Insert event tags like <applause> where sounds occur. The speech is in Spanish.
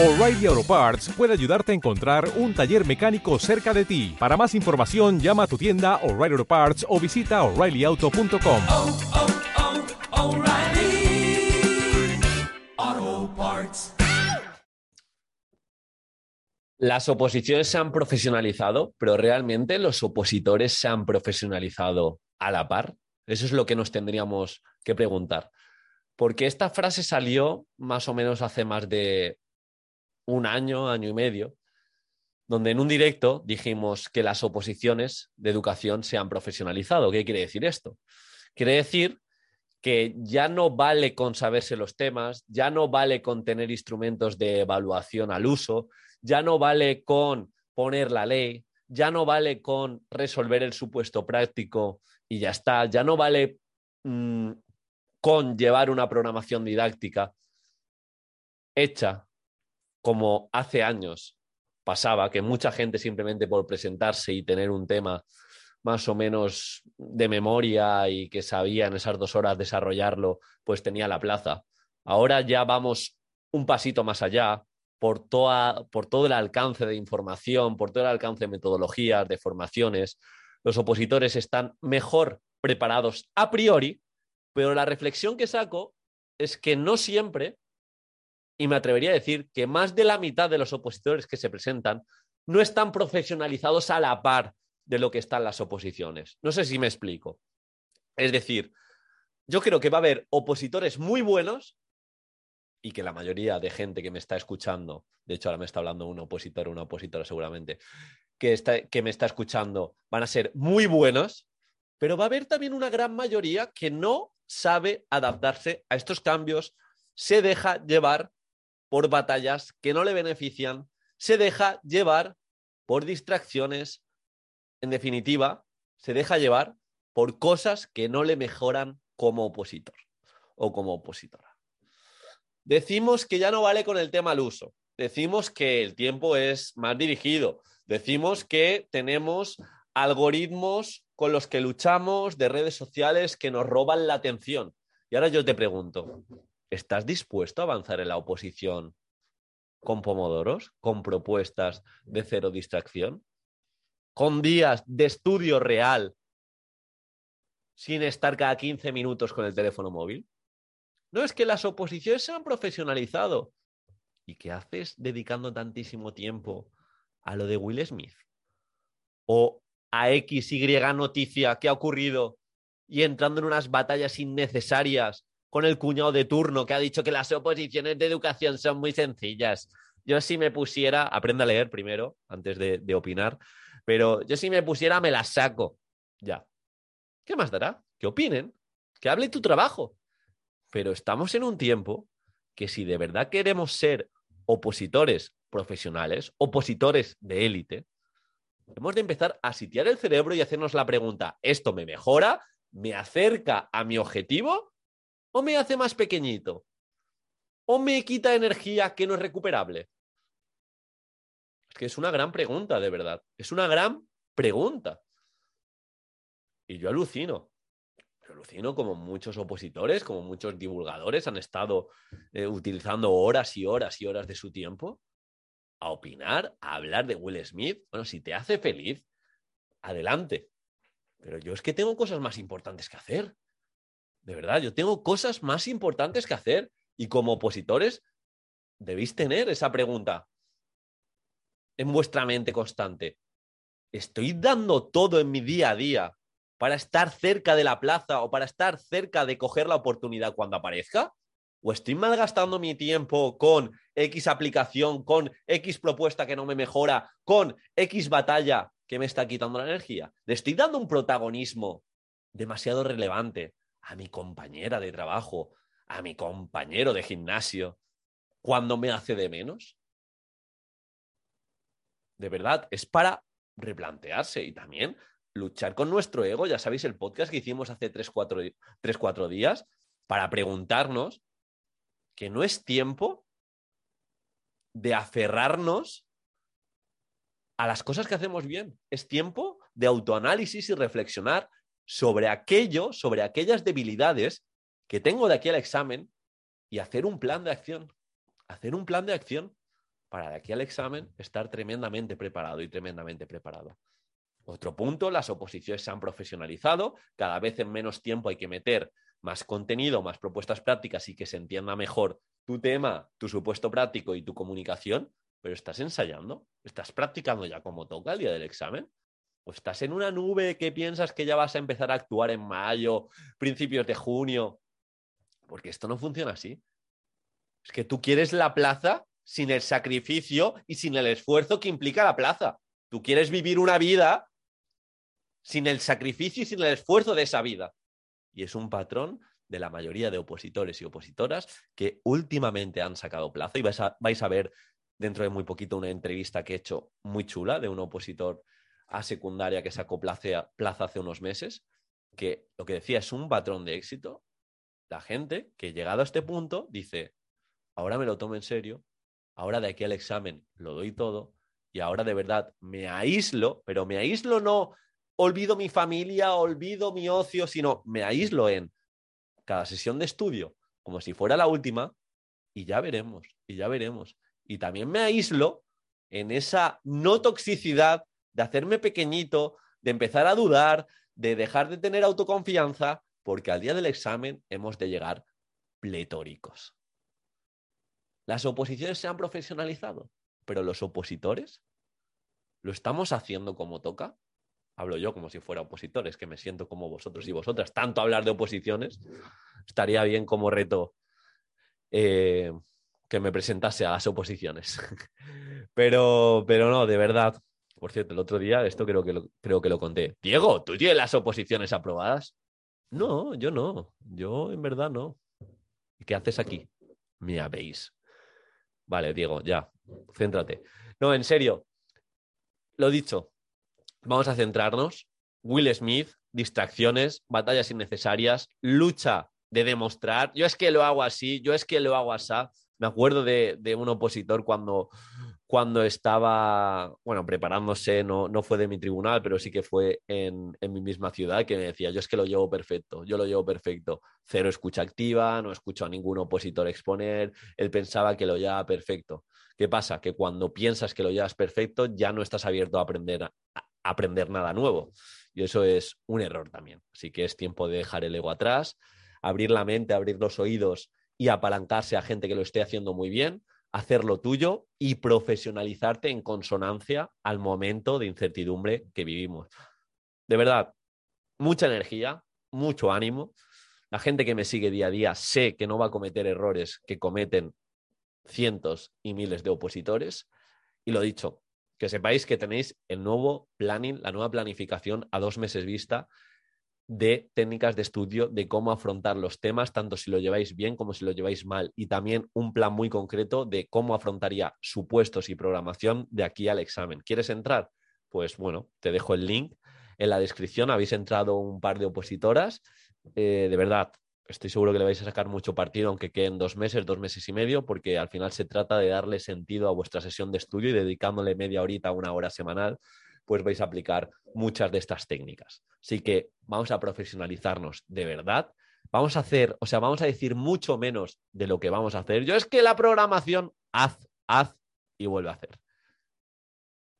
O'Reilly Auto Parts puede ayudarte a encontrar un taller mecánico cerca de ti. Para más información, llama a tu tienda O'Reilly Auto Parts o visita oreillyauto.com. oh, oh, Parts. Las oposiciones se han profesionalizado, pero realmente los opositores se han profesionalizado a la par. Eso es lo que nos tendríamos que preguntar. Porque esta frase salió más o menos hace más de un año, año y medio, donde en un directo dijimos que las oposiciones de educación se han profesionalizado. ¿Qué quiere decir esto? Quiere decir que ya no vale con saberse los temas, ya no vale con tener instrumentos de evaluación al uso, ya no vale con poner la ley, ya no vale con resolver el supuesto práctico y ya está, ya no vale mmm, con llevar una programación didáctica hecha como hace años pasaba, que mucha gente simplemente por presentarse y tener un tema más o menos de memoria y que sabía en esas dos horas desarrollarlo, pues tenía la plaza. Ahora ya vamos un pasito más allá por, todo el alcance de información, por todo el alcance de metodologías, de formaciones. Los opositores están mejor preparados a priori, pero la reflexión que saco es que no siempre y me atrevería a decir que más de la mitad de los opositores que se presentan no están profesionalizados a la par de lo que están las oposiciones. No sé si me explico. Es decir, yo creo que va a haber opositores muy buenos y que la mayoría de gente que me está escuchando, de hecho ahora me está hablando un opositor una opositora seguramente, que, está, que me está escuchando, van a ser muy buenos, pero va a haber también una gran mayoría que no sabe adaptarse a estos cambios, se deja llevar por batallas que no le benefician, se deja llevar por distracciones, en definitiva, se deja llevar por cosas que no le mejoran como opositor o como opositora. Decimos que ya no vale con el tema al uso, decimos que el tiempo es más dirigido, decimos que tenemos algoritmos con los que luchamos de redes sociales que nos roban la atención. Y ahora yo te pregunto, ¿estás dispuesto a avanzar en la oposición con pomodoros, con propuestas de cero distracción, con días de estudio real, sin estar cada 15 minutos con el teléfono móvil? No es que las oposiciones se han profesionalizado. ¿Y qué haces dedicando tantísimo tiempo a lo de Will Smith? ¿O a X, Y noticia que ha ocurrido y entrando en unas batallas innecesarias con el cuñado de turno que ha dicho que las oposiciones de educación son muy sencillas. Yo si me pusiera, aprenda a leer primero, antes de, opinar, pero yo si me pusiera me las saco. Ya. ¿Qué más dará? Que opinen, que hable tu trabajo. Pero estamos en un tiempo que si de verdad queremos ser opositores profesionales, opositores de élite, hemos de empezar a sitiar el cerebro y hacernos la pregunta, ¿esto me mejora? ¿Me acerca a mi objetivo? ¿O me hace más pequeñito? ¿O me quita energía que no es recuperable? Es que es una gran pregunta, de verdad. Es una gran pregunta. Y yo alucino. Yo alucino como muchos opositores, como muchos divulgadores han estado eh, utilizando horas y horas y horas de su tiempo a opinar, a hablar de Will Smith. Bueno, si te hace feliz, adelante. Pero yo es que tengo cosas más importantes que hacer. De verdad, yo tengo cosas más importantes que hacer y como opositores debéis tener esa pregunta en vuestra mente constante. ¿Estoy dando todo en mi día a día para estar cerca de la plaza o para estar cerca de coger la oportunidad cuando aparezca? ¿O estoy malgastando mi tiempo con X aplicación, con X propuesta que no me mejora, con X batalla que me está quitando la energía? ¿Le estoy dando un protagonismo demasiado relevante a mi compañera de trabajo, a mi compañero de gimnasio, cuando me hace de menos? De verdad, es para replantearse y también luchar con nuestro ego. Ya sabéis el podcast que hicimos hace 3-4 días para preguntarnos que no es tiempo de aferrarnos a las cosas que hacemos bien. Es tiempo de autoanálisis y reflexionar sobre aquello, sobre aquellas debilidades que tengo de aquí al examen y hacer un plan de acción. Hacer un plan de acción. para de aquí al examen estar tremendamente preparado y tremendamente preparado. Otro punto, las oposiciones se han profesionalizado, cada vez en menos tiempo hay que meter más contenido, más propuestas prácticas y que se entienda mejor tu tema, tu supuesto práctico y tu comunicación, pero estás ensayando, estás practicando ya como toca el día del examen. O estás en una nube que piensas que ya vas a empezar a actuar en mayo, principios de junio, porque esto no funciona así. Es que tú quieres la plaza sin el sacrificio y sin el esfuerzo que implica la plaza. Tú quieres vivir una vida sin el sacrificio y sin el esfuerzo de esa vida. Y es un patrón de la mayoría de opositores y opositoras que últimamente han sacado plaza y vais a, vais a ver dentro de muy poquito una entrevista que he hecho muy chula de un opositor a secundaria que sacó plaza, plaza hace unos meses, que lo que decía es un patrón de éxito. La gente que llegado a este punto dice, ahora me lo tomo en serio, ahora de aquí al examen lo doy todo y ahora de verdad me aíslo, pero me aíslo no olvido mi familia, olvido mi ocio, sino me aíslo en cada sesión de estudio como si fuera la última y ya veremos, y ya veremos. Y también me aíslo en esa no toxicidad de hacerme pequeñito, de empezar a dudar, de dejar de tener autoconfianza, porque al día del examen hemos de llegar pletóricos. Las oposiciones se han profesionalizado, pero los opositores lo estamos haciendo como toca. Hablo yo como si fuera opositores, que me siento como vosotros y vosotras. Tanto hablar de oposiciones, estaría bien como reto eh, que me presentase a las oposiciones. <laughs> pero, pero no, de verdad, por cierto, el otro día, esto creo que lo, creo que lo conté. Diego, ¿tú tienes las oposiciones aprobadas? No, yo no. Yo en verdad no. ¿Y qué haces aquí? Me habéis. Vale, Diego, ya. Céntrate. No, en serio. Lo dicho. Vamos a centrarnos. Will Smith, distracciones, batallas innecesarias, lucha de demostrar. Yo es que lo hago así, yo es que lo hago así. Me acuerdo de, de un opositor cuando cuando estaba, bueno, preparándose, no, no fue de mi tribunal, pero sí que fue en, mi misma ciudad, que me decía, yo es que lo llevo perfecto, yo lo llevo perfecto. Cero escucha activa, no escucho a ningún opositor exponer, él pensaba que lo llevaba perfecto. ¿Qué pasa? Que cuando piensas que lo llevas perfecto, ya no estás abierto a aprender, a, a aprender nada nuevo. Y eso es un error también. Así que es tiempo de dejar el ego atrás, abrir la mente, abrir los oídos y apalancarse a gente que lo esté haciendo muy bien hacer lo tuyo y profesionalizarte en consonancia al momento de incertidumbre que vivimos. De verdad, mucha energía, mucho ánimo. La gente que me sigue día a día sé que no va a cometer errores que cometen cientos y miles de opositores. Y lo dicho, que sepáis que tenéis el nuevo planning, la nueva planificación a dos meses vista de técnicas de estudio de cómo afrontar los temas, tanto si lo lleváis bien como si lo lleváis mal, y también un plan muy concreto de cómo afrontaría supuestos y programación de aquí al examen. ¿Quieres entrar? Pues bueno, te dejo el link en la descripción. Habéis entrado un par de opositoras. Eh, de verdad, estoy seguro que le vais a sacar mucho partido, aunque queden dos meses, dos meses y medio, porque al final se trata de darle sentido a vuestra sesión de estudio y dedicándole media horita, una hora semanal pues vais a aplicar muchas de estas técnicas. Así que vamos a profesionalizarnos de verdad. Vamos a hacer, o sea, vamos a decir mucho menos de lo que vamos a hacer. Yo es que la programación, haz, haz y vuelve a hacer.